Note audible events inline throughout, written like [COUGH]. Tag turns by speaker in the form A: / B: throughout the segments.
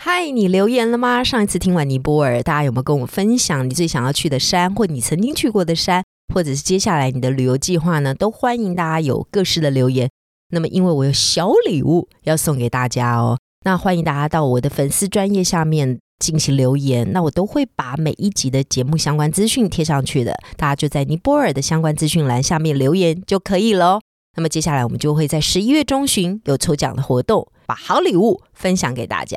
A: 嗨，你留言了吗？上一次听完尼泊尔，大家有没有跟我分享你最想要去的山，或你曾经去过的山，或者是接下来你的旅游计划呢？都欢迎大家有各式的留言。那么，因为我有小礼物要送给大家哦，那欢迎大家到我的粉丝专业下面进行留言，那我都会把每一集的节目相关资讯贴上去的，大家就在尼泊尔的相关资讯栏下面留言就可以了。那么接下来我们就会在十一月中旬有抽奖的活动，把好礼物分享给大家。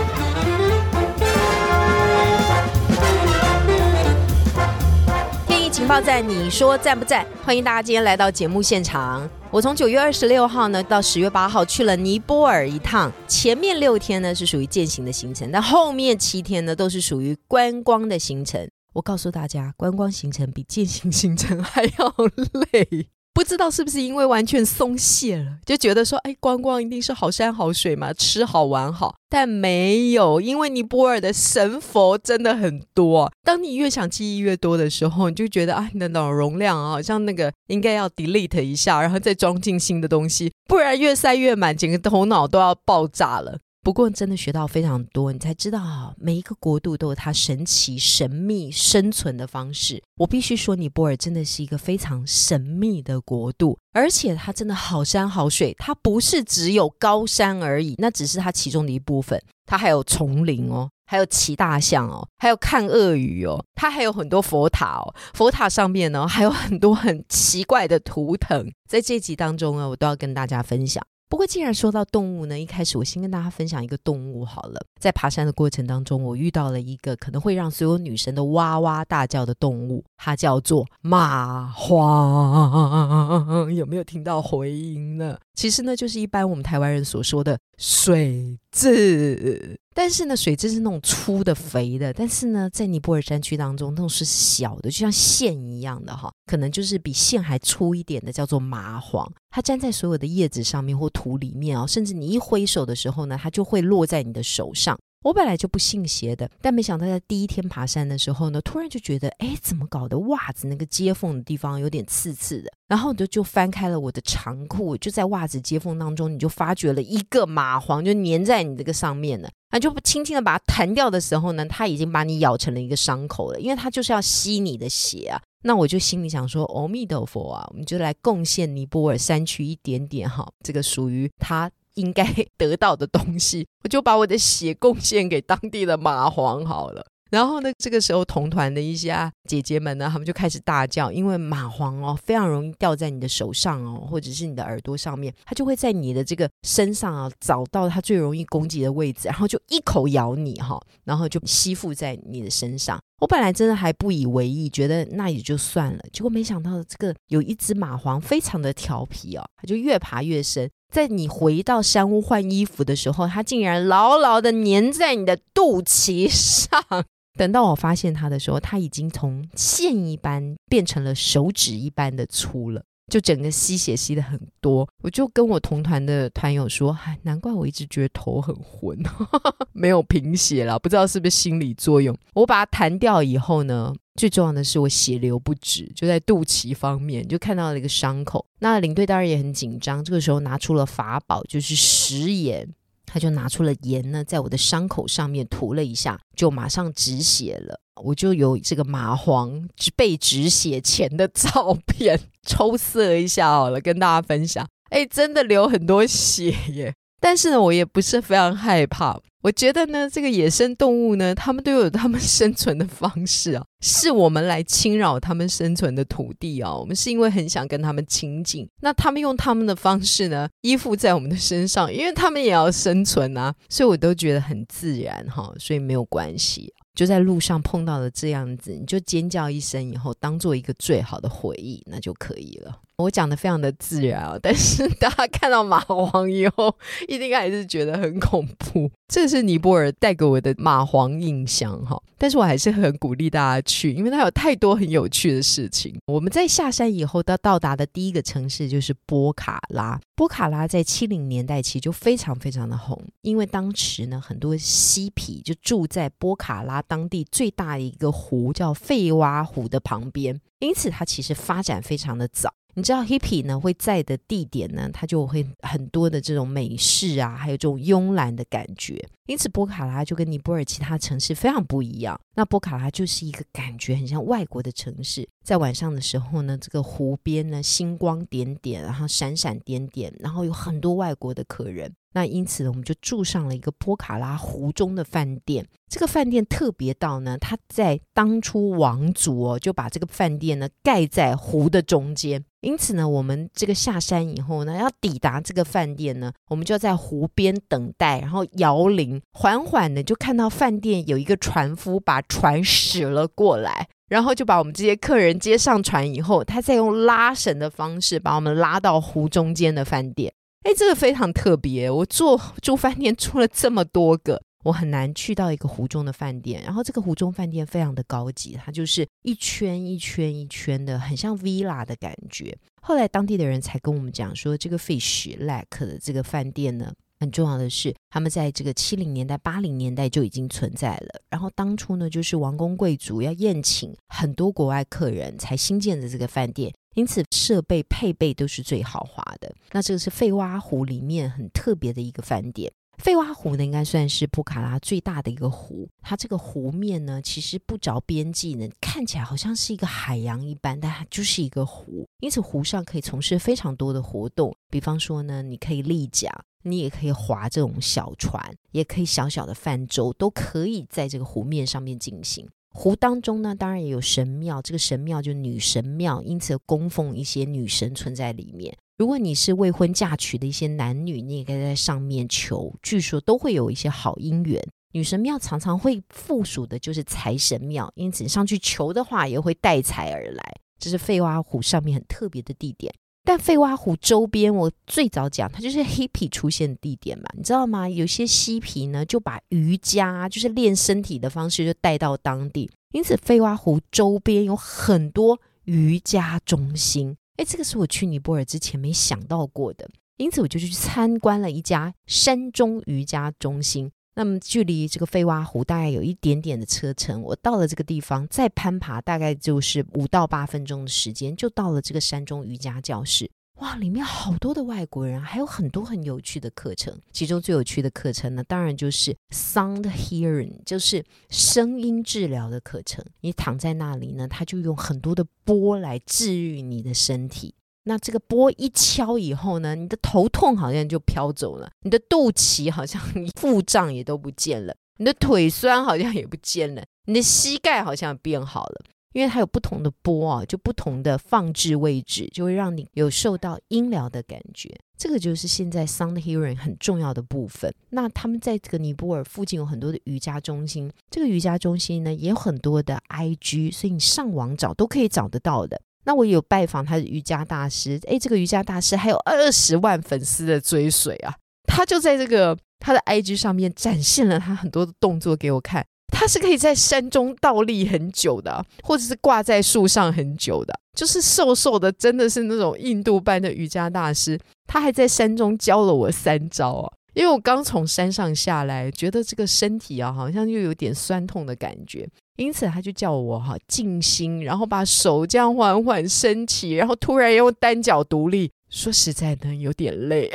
A: 报站，你说在不在？欢迎大家今天来到节目现场。我从九月二十六号呢到十月八号去了尼泊尔一趟，前面六天呢是属于践行的行程，但后面七天呢都是属于观光的行程。我告诉大家，观光行程比践行行程还要累。不知道是不是因为完全松懈了，就觉得说，哎，观光一定是好山好水嘛，吃好玩好，但没有，因为尼泊尔的神佛真的很多。当你越想记忆越多的时候，你就觉得啊，你的脑容量啊，好像那个应该要 delete 一下，然后再装进新的东西，不然越塞越满，整个头脑都要爆炸了。[LAUGHS] 不过，真的学到非常多，你才知道每一个国度都有它神奇、神秘生存的方式。我必须说，尼泊尔真的是一个非常神秘的国度，而且它真的好山好水，它不是只有高山而已，那只是它其中的一部分。它还有丛林哦，还有骑大象哦，还有看鳄鱼哦，它还有很多佛塔哦，佛塔上面呢还有很多很奇怪的图腾。在这集当中呢，我都要跟大家分享。不过，既然说到动物呢，一开始我先跟大家分享一个动物好了。在爬山的过程当中，我遇到了一个可能会让所有女生都哇哇大叫的动物，它叫做蚂蟥。有没有听到回音呢？其实呢，就是一般我们台湾人所说的水蛭。但是呢，水蛭是那种粗的、肥的。但是呢，在尼泊尔山区当中，那种是小的，就像线一样的哈，可能就是比线还粗一点的，叫做蚂蟥。它粘在所有的叶子上面或土里面哦，甚至你一挥手的时候呢，它就会落在你的手上。我本来就不信邪的，但没想到在第一天爬山的时候呢，突然就觉得，哎，怎么搞的？袜子那个接缝的地方有点刺刺的。然后你就就翻开了我的长裤，就在袜子接缝当中，你就发觉了一个蚂蟥，就粘在你这个上面了。那就不轻轻的把它弹掉的时候呢，它已经把你咬成了一个伤口了，因为它就是要吸你的血啊。那我就心里想说，阿弥陀佛啊，我们就来贡献尼泊尔山区一点点哈，这个属于它。应该 [LAUGHS] 得到的东西，我就把我的血贡献给当地的蚂蟥好了。然后呢，这个时候同团的一些姐姐们呢，他们就开始大叫，因为蚂蟥哦，非常容易掉在你的手上哦，或者是你的耳朵上面，它就会在你的这个身上啊找到它最容易攻击的位置，然后就一口咬你哈，然后就吸附在你的身上。我本来真的还不以为意，觉得那也就算了，结果没想到这个有一只蚂蟥非常的调皮哦，它就越爬越深。在你回到山屋换衣服的时候，它竟然牢牢的粘在你的肚脐上。等到我发现它的时候，它已经从线一般变成了手指一般的粗了。就整个吸血吸的很多，我就跟我同团的团友说：“哎，难怪我一直觉得头很昏，[LAUGHS] 没有贫血了，不知道是不是心理作用。”我把它弹掉以后呢，最重要的是我血流不止，就在肚脐方面就看到了一个伤口。那领队当然也很紧张，这个时候拿出了法宝，就是食盐。他就拿出了盐呢，在我的伤口上面涂了一下，就马上止血了。我就有这个蚂蟥被止血前的照片，[LAUGHS] 抽色一下好了，跟大家分享。哎，真的流很多血耶！但是呢，我也不是非常害怕。我觉得呢，这个野生动物呢，他们都有他们生存的方式啊，是我们来侵扰他们生存的土地啊。我们是因为很想跟他们亲近，那他们用他们的方式呢，依附在我们的身上，因为他们也要生存啊，所以我都觉得很自然哈，所以没有关系。就在路上碰到了这样子，你就尖叫一声，以后当做一个最好的回忆，那就可以了。我讲的非常的自然啊，但是大家看到蚂蟥以后，一定还是觉得很恐怖。这是尼泊尔带给我的蚂蟥印象哈，但是我还是很鼓励大家去，因为它有太多很有趣的事情。我们在下山以后到到达的第一个城市就是波卡拉。波卡拉在七零年代起就非常非常的红，因为当时呢很多嬉皮就住在波卡拉当地最大的一个湖叫费洼湖的旁边，因此它其实发展非常的早。你知道 hippie 呢会在的地点呢，它就会很多的这种美式啊，还有这种慵懒的感觉。因此波卡拉就跟尼泊尔其他城市非常不一样。那波卡拉就是一个感觉很像外国的城市，在晚上的时候呢，这个湖边呢星光点点，然后闪闪点点，然后有很多外国的客人。那因此呢，我们就住上了一个波卡拉湖中的饭店。这个饭店特别到呢，它在当初王族哦就把这个饭店呢盖在湖的中间。因此呢，我们这个下山以后呢，要抵达这个饭店呢，我们就要在湖边等待，然后摇铃，缓缓的就看到饭店有一个船夫把船驶了过来，然后就把我们这些客人接上船以后，他再用拉绳的方式把我们拉到湖中间的饭店。哎，这个非常特别。我住住饭店住了这么多个，我很难去到一个湖中的饭店。然后这个湖中饭店非常的高级，它就是一圈一圈一圈的，很像 villa 的感觉。后来当地的人才跟我们讲说，这个 Fish Lake 的这个饭店呢，很重要的是，他们在这个七零年代、八零年代就已经存在了。然后当初呢，就是王公贵族要宴请很多国外客人才新建的这个饭店。因此，设备配备都是最豪华的。那这个是费洼湖里面很特别的一个饭店。费洼湖呢，应该算是布卡拉最大的一个湖。它这个湖面呢，其实不着边际呢，看起来好像是一个海洋一般，但它就是一个湖。因此，湖上可以从事非常多的活动，比方说呢，你可以立桨，你也可以划这种小船，也可以小小的泛舟，都可以在这个湖面上面进行。湖当中呢，当然也有神庙，这个神庙就女神庙，因此供奉一些女神存在里面。如果你是未婚嫁娶的一些男女，你也可以在上面求，据说都会有一些好姻缘。女神庙常常会附属的就是财神庙，因此上去求的话，也会带财而来。这是费洼湖上面很特别的地点。但费洼湖周边，我最早讲它就是黑皮出现的地点嘛，你知道吗？有些嬉皮呢就把瑜伽，就是练身体的方式，就带到当地。因此，费洼湖周边有很多瑜伽中心。哎，这个是我去尼泊尔之前没想到过的。因此，我就去参观了一家山中瑜伽中心。那么，距离这个费洼湖大概有一点点的车程。我到了这个地方，再攀爬大概就是五到八分钟的时间，就到了这个山中瑜伽教室。哇，里面好多的外国人，还有很多很有趣的课程。其中最有趣的课程呢，当然就是 sound hearing，就是声音治疗的课程。你躺在那里呢，他就用很多的波来治愈你的身体。那这个波一敲以后呢，你的头痛好像就飘走了，你的肚脐好像腹胀也都不见了，你的腿酸好像也不见了，你的膝盖好像变好了，因为它有不同的波啊，就不同的放置位置，就会让你有受到音疗的感觉。这个就是现在 sound hearing 很重要的部分。那他们在这个尼泊尔附近有很多的瑜伽中心，这个瑜伽中心呢也有很多的 IG，所以你上网找都可以找得到的。那我有拜访他的瑜伽大师，诶，这个瑜伽大师还有二十万粉丝的追随啊！他就在这个他的 IG 上面展现了他很多的动作给我看。他是可以在山中倒立很久的，或者是挂在树上很久的，就是瘦瘦的，真的是那种印度般的瑜伽大师。他还在山中教了我三招啊！因为我刚从山上下来，觉得这个身体啊，好像又有点酸痛的感觉。因此，他就叫我哈静心，然后把手这样缓缓升起，然后突然用单脚独立。说实在的，有点累，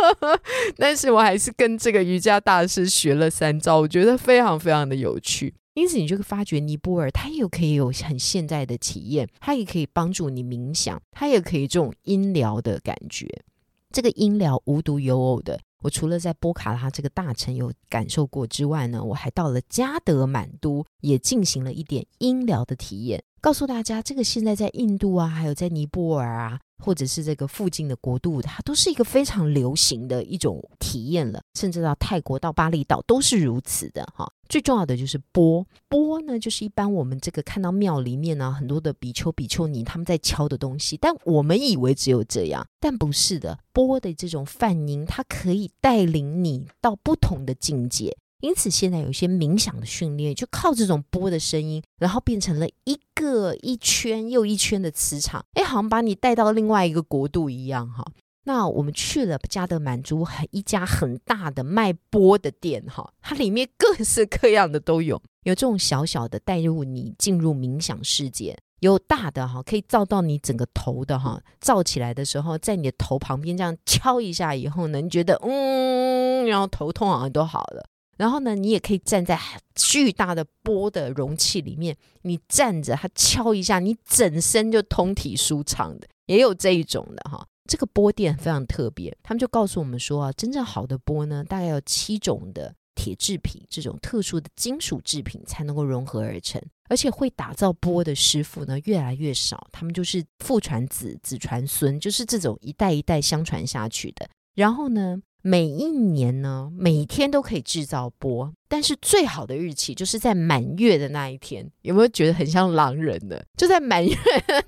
A: [LAUGHS] 但是我还是跟这个瑜伽大师学了三招，我觉得非常非常的有趣。因此，你就会发觉尼泊尔它也可以有很现代的体验，它也可以帮助你冥想，它也可以这种音疗的感觉。这个音疗无独有偶的。我除了在波卡拉这个大城有感受过之外呢，我还到了加德满都，也进行了一点音疗的体验。告诉大家，这个现在在印度啊，还有在尼泊尔啊。或者是这个附近的国度，它都是一个非常流行的一种体验了，甚至到泰国、到巴厘岛都是如此的哈。最重要的就是钵，钵呢就是一般我们这个看到庙里面呢很多的比丘、比丘尼他们在敲的东西，但我们以为只有这样，但不是的。钵的这种泛音，它可以带领你到不同的境界。因此，现在有一些冥想的训练，就靠这种波的声音，然后变成了一个一圈又一圈的磁场，哎，好像把你带到另外一个国度一样哈。那我们去了加德满珠，很一家很大的卖波的店哈，它里面各式各样的都有，有这种小小的带入你进入冥想世界，有大的哈，可以照到你整个头的哈，照起来的时候，在你的头旁边这样敲一下以后呢，你觉得嗯，然后头痛好像都好了。然后呢，你也可以站在巨大的波的容器里面，你站着，它敲一下，你整身就通体舒畅的，也有这一种的哈。这个波垫非常特别，他们就告诉我们说啊，真正好的波呢，大概有七种的铁制品，这种特殊的金属制品才能够融合而成，而且会打造波的师傅呢越来越少，他们就是父传子，子传孙，就是这种一代一代相传下去的。然后呢？每一年呢，每天都可以制造波，但是最好的日期就是在满月的那一天。有没有觉得很像狼人的？就在满月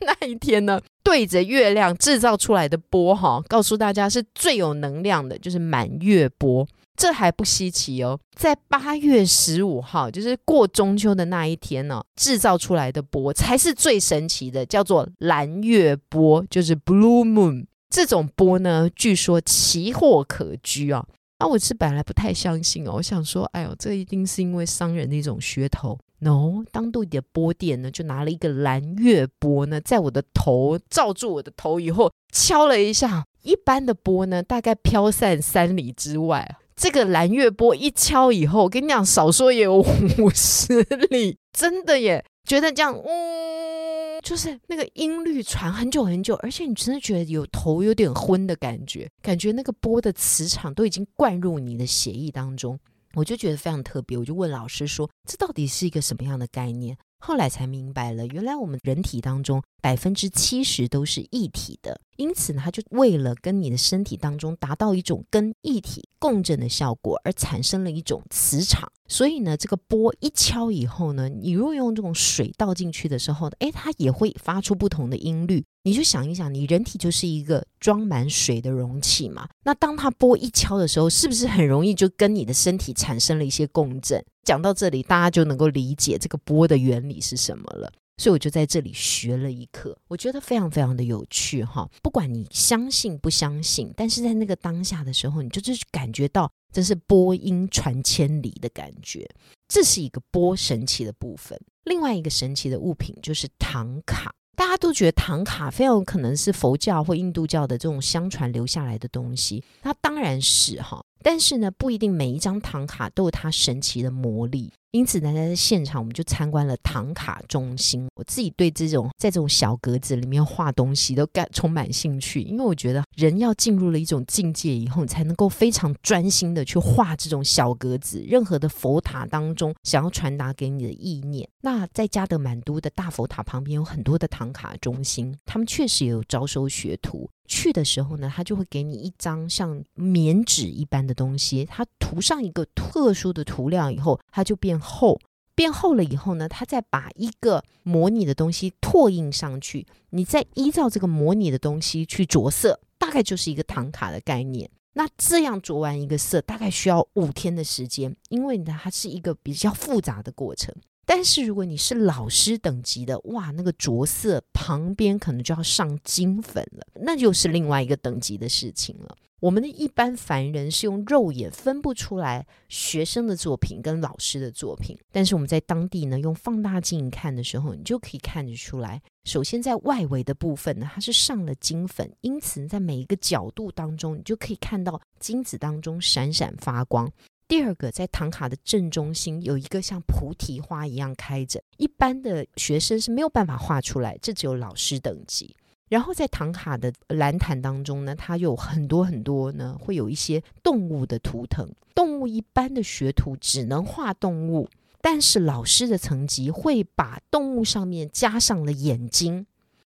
A: 那一天呢，对着月亮制造出来的波，哈，告诉大家是最有能量的，就是满月波。这还不稀奇哦，在八月十五号，就是过中秋的那一天呢，制造出来的波才是最神奇的，叫做蓝月波，就是 Blue Moon。这种波呢，据说奇货可居啊！那我是本来不太相信哦，我想说，哎呦，这一定是因为商人的一种噱头。No，当地的波点呢，就拿了一个蓝月波呢，在我的头罩住我的头以后，敲了一下。一般的波呢，大概飘散三里之外，这个蓝月波一敲以后，我跟你讲，少说也有五十里，真的耶！觉得这样，嗯。就是那个音律传很久很久，而且你真的觉得有头有点昏的感觉，感觉那个波的磁场都已经灌入你的血液当中，我就觉得非常特别。我就问老师说：“这到底是一个什么样的概念？”后来才明白了，原来我们人体当中百分之七十都是一体的。因此呢，它就为了跟你的身体当中达到一种跟一体共振的效果，而产生了一种磁场。所以呢，这个波一敲以后呢，你如果用这种水倒进去的时候，诶，它也会发出不同的音律。你就想一想，你人体就是一个装满水的容器嘛。那当它波一敲的时候，是不是很容易就跟你的身体产生了一些共振？讲到这里，大家就能够理解这个波的原理是什么了。所以我就在这里学了一课，我觉得非常非常的有趣哈。不管你相信不相信，但是在那个当下的时候，你就是感觉到这是波音传千里的感觉，这是一个波神奇的部分。另外一个神奇的物品就是唐卡，大家都觉得唐卡非常有可能是佛教或印度教的这种相传留下来的东西，那当然是哈。但是呢，不一定每一张唐卡都有它神奇的魔力。因此呢，在现场我们就参观了唐卡中心。我自己对这种在这种小格子里面画东西都感充满兴趣，因为我觉得人要进入了一种境界以后，才能够非常专心的去画这种小格子。任何的佛塔当中想要传达给你的意念，那在加德满都的大佛塔旁边有很多的唐卡中心，他们确实也有招收学徒。去的时候呢，他就会给你一张像棉纸一般的东西，它涂上一个特殊的涂料以后，它就变厚。变厚了以后呢，他再把一个模拟的东西拓印上去，你再依照这个模拟的东西去着色，大概就是一个唐卡的概念。那这样着完一个色，大概需要五天的时间，因为呢，它是一个比较复杂的过程。但是如果你是老师等级的，哇，那个着色旁边可能就要上金粉了，那就是另外一个等级的事情了。我们的一般凡人是用肉眼分不出来学生的作品跟老师的作品，但是我们在当地呢，用放大镜看的时候，你就可以看得出来。首先在外围的部分呢，它是上了金粉，因此在每一个角度当中，你就可以看到金子当中闪闪发光。第二个，在唐卡的正中心有一个像菩提花一样开着，一般的学生是没有办法画出来，这只有老师等级。然后在唐卡的蓝毯当中呢，它有很多很多呢，会有一些动物的图腾。动物一般的学徒只能画动物，但是老师的层级会把动物上面加上了眼睛，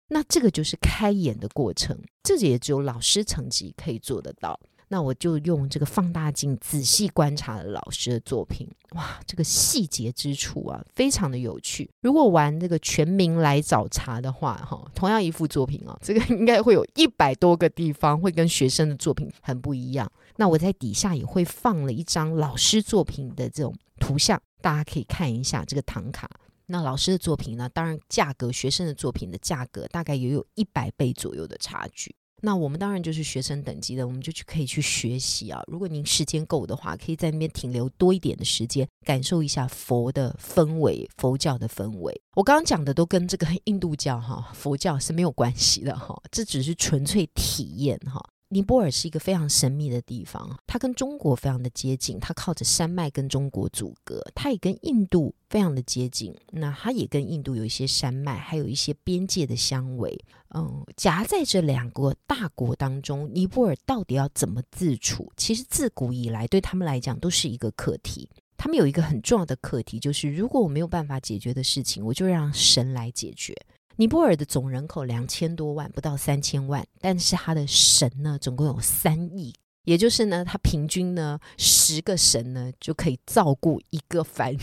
A: 那这个就是开眼的过程，这也只有老师层级可以做得到。那我就用这个放大镜仔细观察了老师的作品，哇，这个细节之处啊，非常的有趣。如果玩这个全民来找茬的话，哈，同样一幅作品啊，这个应该会有一百多个地方会跟学生的作品很不一样。那我在底下也会放了一张老师作品的这种图像，大家可以看一下这个唐卡。那老师的作品呢，当然价格，学生的作品的价格大概也有一百倍左右的差距。那我们当然就是学生等级的，我们就去可以去学习啊。如果您时间够的话，可以在那边停留多一点的时间，感受一下佛的氛围、佛教的氛围。我刚刚讲的都跟这个 [LAUGHS] 印度教哈、佛教是没有关系的哈，这只是纯粹体验哈。尼泊尔是一个非常神秘的地方，它跟中国非常的接近，它靠着山脉跟中国阻隔，它也跟印度非常的接近，那它也跟印度有一些山脉，还有一些边界的相围。嗯，夹在这两个大国当中，尼泊尔到底要怎么自处？其实自古以来对他们来讲都是一个课题。他们有一个很重要的课题，就是如果我没有办法解决的事情，我就让神来解决。尼泊尔的总人口两千多万，不到三千万，但是他的神呢，总共有三亿，也就是呢，他平均呢，十个神呢就可以照顾一个凡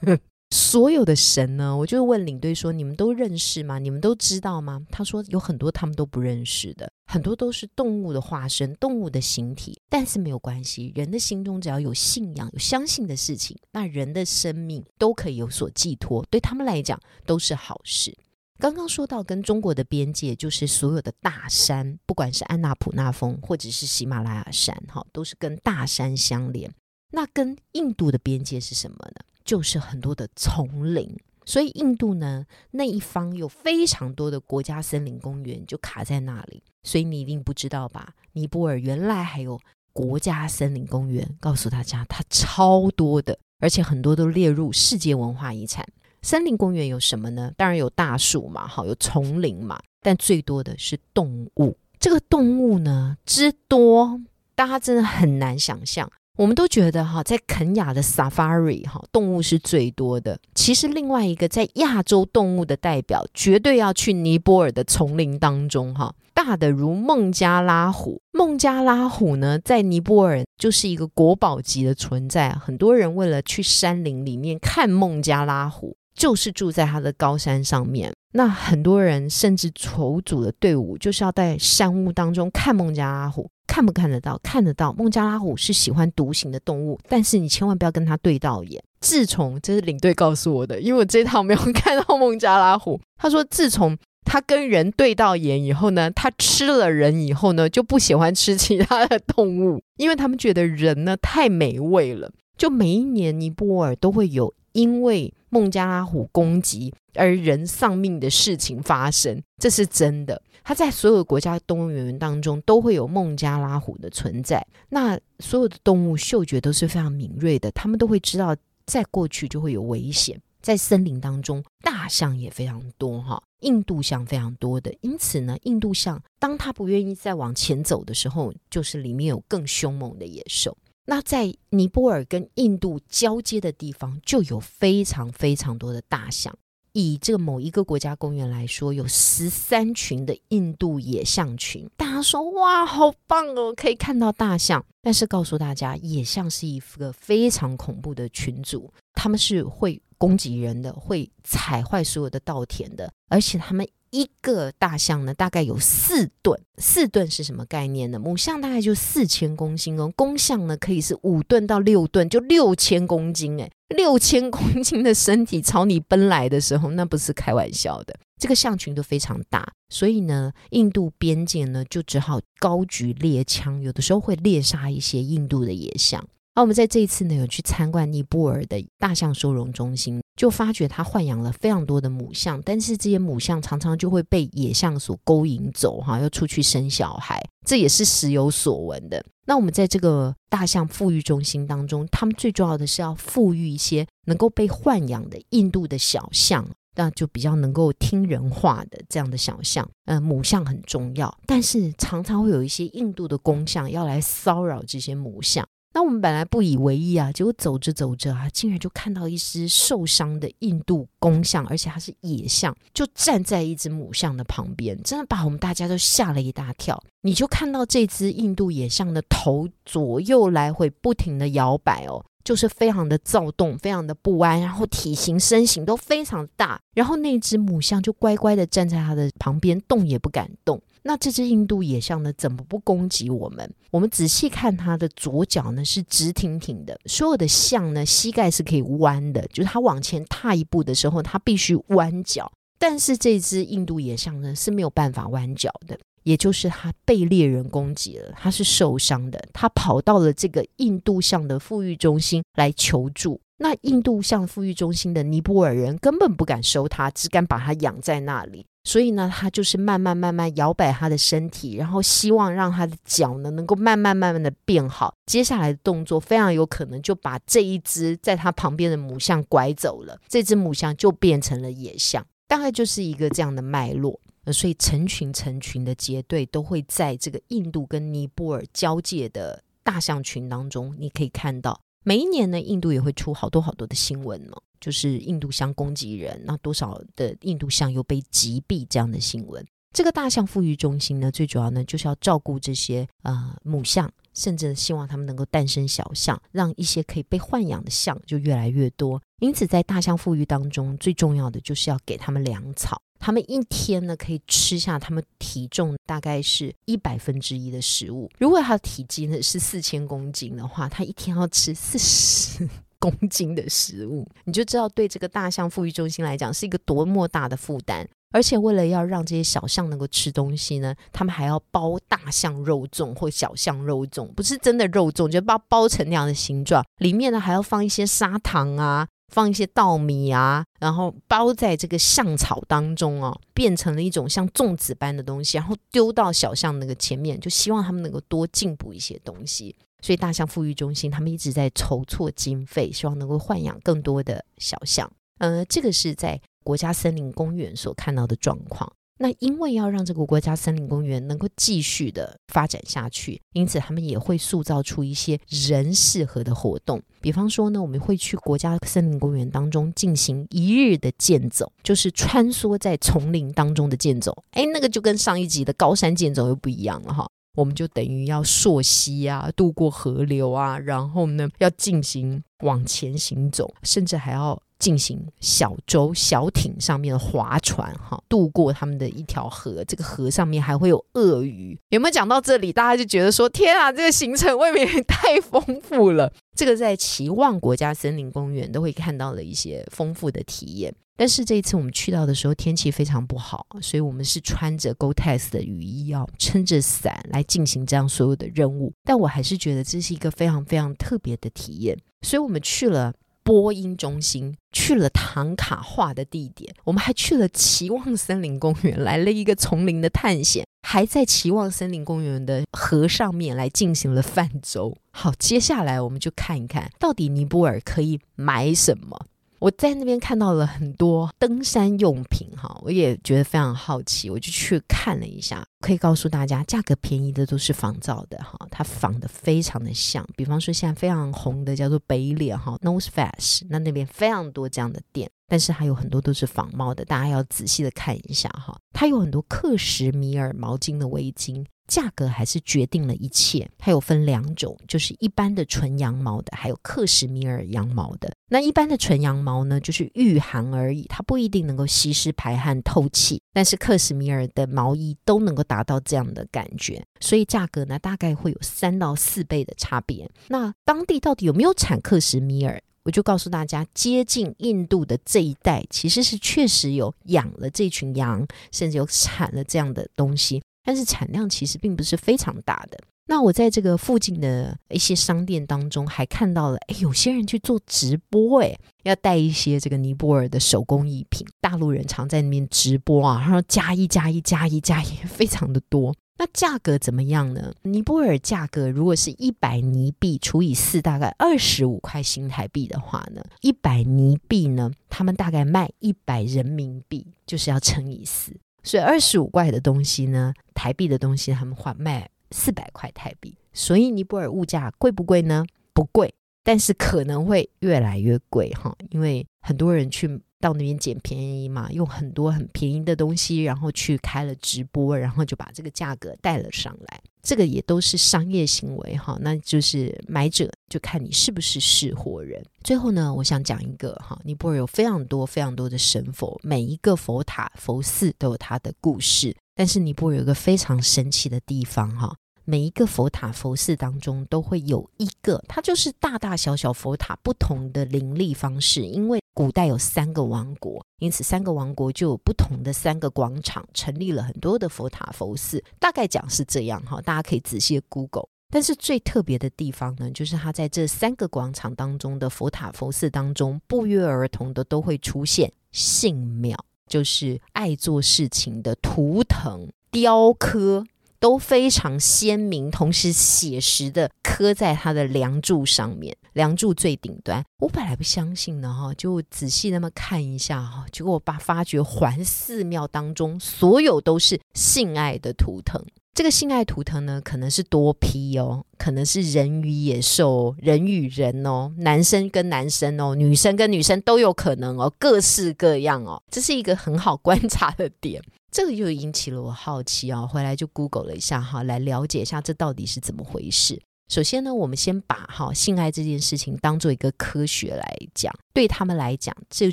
A: 人。所有的神呢，我就问领队说：“你们都认识吗？你们都知道吗？”他说：“有很多他们都不认识的，很多都是动物的化身，动物的形体。但是没有关系，人的心中只要有信仰、有相信的事情，那人的生命都可以有所寄托，对他们来讲都是好事。”刚刚说到跟中国的边界，就是所有的大山，不管是安纳普纳峰或者是喜马拉雅山，哈，都是跟大山相连。那跟印度的边界是什么呢？就是很多的丛林。所以印度呢那一方有非常多的国家森林公园，就卡在那里。所以你一定不知道吧？尼泊尔原来还有国家森林公园，告诉大家，它超多的，而且很多都列入世界文化遗产。森林公园有什么呢？当然有大树嘛，好有丛林嘛，但最多的是动物。这个动物呢之多，大家真的很难想象。我们都觉得哈，在肯雅的 Safari 哈，动物是最多的。其实另外一个在亚洲动物的代表，绝对要去尼泊尔的丛林当中哈，大的如孟加拉虎。孟加拉虎呢，在尼泊尔就是一个国宝级的存在。很多人为了去山林里面看孟加拉虎。就是住在它的高山上面，那很多人甚至筹组的队伍，就是要在山屋当中看孟加拉虎，看不看得到？看得到。孟加拉虎是喜欢独行的动物，但是你千万不要跟它对到眼。自从这是领队告诉我的，因为我这趟没有 [LAUGHS] 看到孟加拉虎。他说，自从他跟人对到眼以后呢，他吃了人以后呢，就不喜欢吃其他的动物，因为他们觉得人呢太美味了。就每一年尼泊尔都会有因为孟加拉虎攻击而人丧命的事情发生，这是真的。它在所有国家动物园当中都会有孟加拉虎的存在。那所有的动物嗅觉都是非常敏锐的，他们都会知道再过去就会有危险。在森林当中，大象也非常多哈，印度象非常多的。因此呢，印度象当它不愿意再往前走的时候，就是里面有更凶猛的野兽。那在尼泊尔跟印度交接的地方，就有非常非常多的大象。以这个某一个国家公园来说，有十三群的印度野象群。大家说哇，好棒哦，可以看到大象。但是告诉大家，野象是一个非常恐怖的群组，他们是会攻击人的，会踩坏所有的稻田的，而且他们。一个大象呢，大概有四吨。四吨是什么概念呢？母象大概就四千公斤哦，公象呢可以是五吨到六吨，就六千公斤诶，六千公斤的身体朝你奔来的时候，那不是开玩笑的。这个象群都非常大，所以呢，印度边界呢就只好高举猎枪，有的时候会猎杀一些印度的野象。而我们在这一次呢，有去参观尼泊尔的大象收容中心，就发觉他豢养了非常多的母象，但是这些母象常常就会被野象所勾引走，哈，要出去生小孩，这也是时有所闻的。那我们在这个大象富裕中心当中，他们最重要的是要富裕一些能够被豢养的印度的小象，那就比较能够听人话的这样的小象。呃，母象很重要，但是常常会有一些印度的公象要来骚扰这些母象。那我们本来不以为意啊，结果走着走着啊，竟然就看到一只受伤的印度公象，而且它是野象，就站在一只母象的旁边，真的把我们大家都吓了一大跳。你就看到这只印度野象的头左右来回不停的摇摆哦，就是非常的躁动，非常的不安，然后体型身形都非常大，然后那只母象就乖乖的站在它的旁边，动也不敢动。那这只印度野象呢，怎么不攻击我们？我们仔细看它的左脚呢是直挺挺的，所有的象呢膝盖是可以弯的，就是它往前踏一步的时候，它必须弯脚。但是这只印度野象呢是没有办法弯脚的，也就是他被猎人攻击了，他是受伤的，他跑到了这个印度象的富裕中心来求助。那印度象富裕中心的尼泊尔人根本不敢收他，只敢把他养在那里。所以呢，他就是慢慢慢慢摇摆他的身体，然后希望让他的脚呢能够慢慢慢慢的变好。接下来的动作非常有可能就把这一只在他旁边的母象拐走了，这只母象就变成了野象，大概就是一个这样的脉络。所以成群成群的结队都会在这个印度跟尼泊尔交界的大象群当中，你可以看到。每一年呢，印度也会出好多好多的新闻嘛，就是印度象攻击人，那多少的印度象又被击毙这样的新闻。这个大象富裕中心呢，最主要呢就是要照顾这些呃母象，甚至希望他们能够诞生小象，让一些可以被豢养的象就越来越多。因此，在大象富裕当中，最重要的就是要给他们粮草。他们一天呢可以吃下他们体重大概是一百分之一的食物。如果他的体积呢是四千公斤的话，他一天要吃四十公斤的食物，你就知道对这个大象富裕中心来讲是一个多么大的负担。而且为了要让这些小象能够吃东西呢，他们还要包大象肉粽或小象肉粽，不是真的肉粽，就把它包成那样的形状，里面呢还要放一些砂糖啊。放一些稻米啊，然后包在这个象草当中哦，变成了一种像粽子般的东西，然后丢到小象那个前面，就希望他们能够多进补一些东西。所以大象富裕中心他们一直在筹措经费，希望能够豢养更多的小象。呃，这个是在国家森林公园所看到的状况。那因为要让这个国家森林公园能够继续的发展下去，因此他们也会塑造出一些人适合的活动。比方说呢，我们会去国家森林公园当中进行一日的健走，就是穿梭在丛林当中的健走。哎，那个就跟上一集的高山健走又不一样了哈。我们就等于要溯溪啊，渡过河流啊，然后呢要进行往前行走，甚至还要。进行小舟、小艇上面的划船，哈，渡过他们的一条河。这个河上面还会有鳄鱼。有没有讲到这里，大家就觉得说：天啊，这个行程未免也太丰富了。这个在奇望国家森林公园都会看到了一些丰富的体验。但是这一次我们去到的时候，天气非常不好，所以我们是穿着 g o t e s 的雨衣，哦，撑着伞来进行这样所有的任务。但我还是觉得这是一个非常非常特别的体验。所以我们去了。播音中心去了唐卡画的地点，我们还去了期望森林公园，来了一个丛林的探险，还在期望森林公园的河上面来进行了泛舟。好，接下来我们就看一看到底尼泊尔可以买什么。我在那边看到了很多登山用品，哈，我也觉得非常好奇，我就去看了一下。可以告诉大家，价格便宜的都是仿造的，哈，它仿的非常的像。比方说，现在非常红的叫做北脸，哈，Nose Face，那那边非常多这样的店，但是还有很多都是仿冒的，大家要仔细的看一下，哈。它有很多克什米尔毛巾的围巾。价格还是决定了一切。它有分两种，就是一般的纯羊毛的，还有克什米尔羊毛的。那一般的纯羊毛呢，就是御寒而已，它不一定能够吸湿排汗透气。但是克什米尔的毛衣都能够达到这样的感觉，所以价格呢大概会有三到四倍的差别。那当地到底有没有产克什米尔？我就告诉大家，接近印度的这一带其实是确实有养了这群羊，甚至有产了这样的东西。但是产量其实并不是非常大的。那我在这个附近的一些商店当中，还看到了，哎，有些人去做直播，哎，要带一些这个尼泊尔的手工艺品。大陆人常在那边直播啊，然后加一加一加一加一，非常的多。那价格怎么样呢？尼泊尔价格如果是一百尼币除以四，大概二十五块新台币的话呢，一百尼币呢，他们大概卖一百人民币，就是要乘以四。所以二十五块的东西呢，台币的东西他们换卖四百块台币，所以尼泊尔物价贵不贵呢？不贵，但是可能会越来越贵哈，因为很多人去。到那边捡便宜嘛，用很多很便宜的东西，然后去开了直播，然后就把这个价格带了上来。这个也都是商业行为哈，那就是买者就看你是不是识货人。最后呢，我想讲一个哈，尼泊尔有非常多非常多的神佛，每一个佛塔佛寺都有它的故事。但是尼泊尔有一个非常神奇的地方哈。每一个佛塔佛寺当中都会有一个，它就是大大小小佛塔不同的灵力方式。因为古代有三个王国，因此三个王国就有不同的三个广场，成立了很多的佛塔佛寺。大概讲是这样哈，大家可以仔细 Google。但是最特别的地方呢，就是它在这三个广场当中的佛塔佛寺当中，不约而同的都会出现信庙，就是爱做事情的图腾雕刻。都非常鲜明，同时写实的刻在它的梁柱上面，梁柱最顶端。我本来不相信的哈，就仔细那么看一下哈，结果我把发觉环寺庙当中所有都是性爱的图腾。这个性爱图腾呢，可能是多批哦，可能是人与野兽、人与人哦，男生跟男生哦，女生跟女生都有可能哦，各式各样哦，这是一个很好观察的点。这个就引起了我好奇哦，回来就 Google 了一下哈，来了解一下这到底是怎么回事。首先呢，我们先把哈性爱这件事情当做一个科学来讲，对他们来讲，这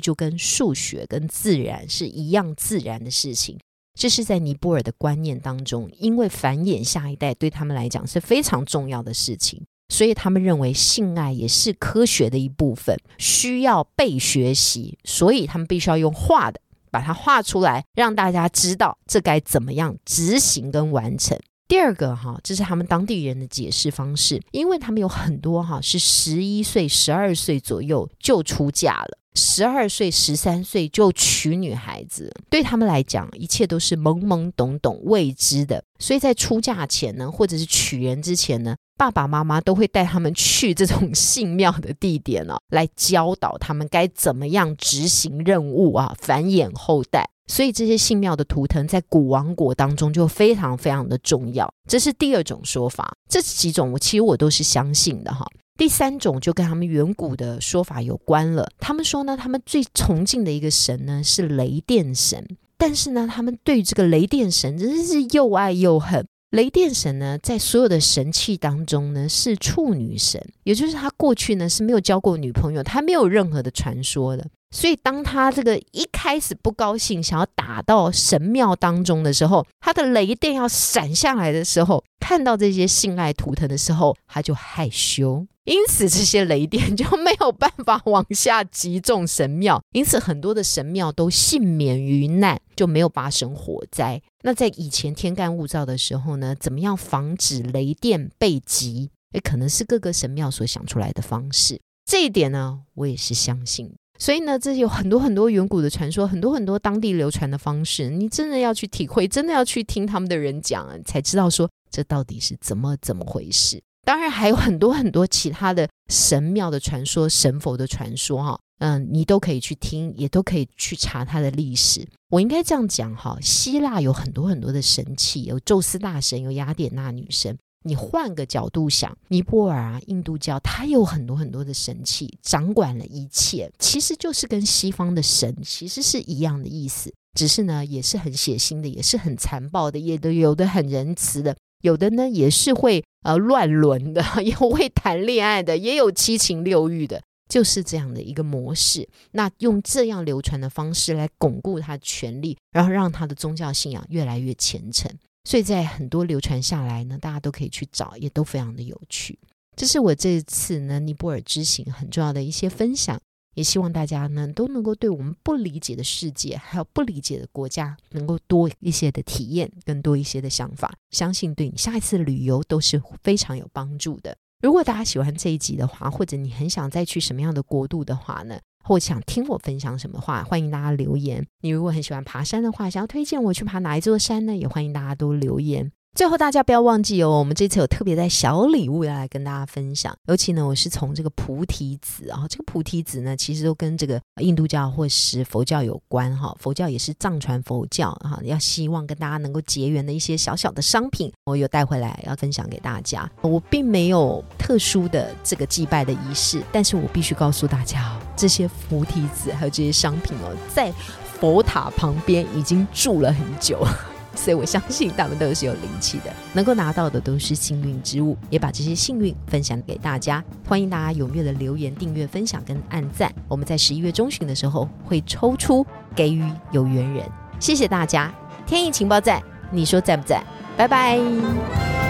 A: 就跟数学跟自然是一样自然的事情。这是在尼泊尔的观念当中，因为繁衍下一代对他们来讲是非常重要的事情，所以他们认为性爱也是科学的一部分，需要被学习，所以他们必须要用画的。把它画出来，让大家知道这该怎么样执行跟完成。第二个哈，这是他们当地人的解释方式，因为他们有很多哈是十一岁、十二岁左右就出嫁了，十二岁、十三岁就娶女孩子，对他们来讲，一切都是懵懵懂懂、未知的。所以在出嫁前呢，或者是娶人之前呢。爸爸妈妈都会带他们去这种信庙的地点呢，来教导他们该怎么样执行任务啊，繁衍后代。所以这些信庙的图腾在古王国当中就非常非常的重要。这是第二种说法，这几种我其实我都是相信的哈。第三种就跟他们远古的说法有关了。他们说呢，他们最崇敬的一个神呢是雷电神，但是呢，他们对这个雷电神真是又爱又恨。雷电神呢，在所有的神器当中呢，是处女神，也就是他过去呢是没有交过女朋友，他没有任何的传说的。所以，当他这个一开始不高兴，想要打到神庙当中的时候，他的雷电要闪下来的时候，看到这些性爱图腾的时候，他就害羞，因此这些雷电就没有办法往下击中神庙，因此很多的神庙都幸免于难，就没有发生火灾。那在以前天干物燥的时候呢，怎么样防止雷电被击？也可能是各个神庙所想出来的方式。这一点呢，我也是相信。所以呢，这有很多很多远古的传说，很多很多当地流传的方式。你真的要去体会，真的要去听他们的人讲，才知道说这到底是怎么怎么回事。当然还有很多很多其他的神庙的传说、神佛的传说，哈，嗯，你都可以去听，也都可以去查它的历史。我应该这样讲哈，希腊有很多很多的神器，有宙斯大神，有雅典娜女神。你换个角度想，尼泊尔啊，印度教它有很多很多的神器，掌管了一切，其实就是跟西方的神其实是一样的意思，只是呢，也是很血腥的，也是很残暴的，也都有的很仁慈的，有的呢也是会呃乱伦的，[LAUGHS] 也会谈恋爱的，也有七情六欲的，就是这样的一个模式。那用这样流传的方式来巩固他的权力，然后让他的宗教信仰越来越虔诚。所以在很多流传下来呢，大家都可以去找，也都非常的有趣。这是我这次呢尼泊尔之行很重要的一些分享，也希望大家呢都能够对我们不理解的世界，还有不理解的国家，能够多一些的体验，更多一些的想法，相信对你下一次旅游都是非常有帮助的。如果大家喜欢这一集的话，或者你很想再去什么样的国度的话呢？或想听我分享什么话，欢迎大家留言。你如果很喜欢爬山的话，想要推荐我去爬哪一座山呢？也欢迎大家多留言。最后，大家不要忘记哦，我们这次有特别的小礼物要来跟大家分享。尤其呢，我是从这个菩提子啊，这个菩提子呢，其实都跟这个印度教或是佛教有关哈。佛教也是藏传佛教哈，要希望跟大家能够结缘的一些小小的商品，我有带回来要分享给大家。我并没有特殊的这个祭拜的仪式，但是我必须告诉大家哦，这些菩提子还有这些商品哦，在佛塔旁边已经住了很久。所以我相信他们都是有灵气的，能够拿到的都是幸运之物，也把这些幸运分享给大家。欢迎大家踊跃的留言、订阅、分享跟按赞。我们在十一月中旬的时候会抽出给予有缘人，谢谢大家。天意情报站，你说在不在？拜拜。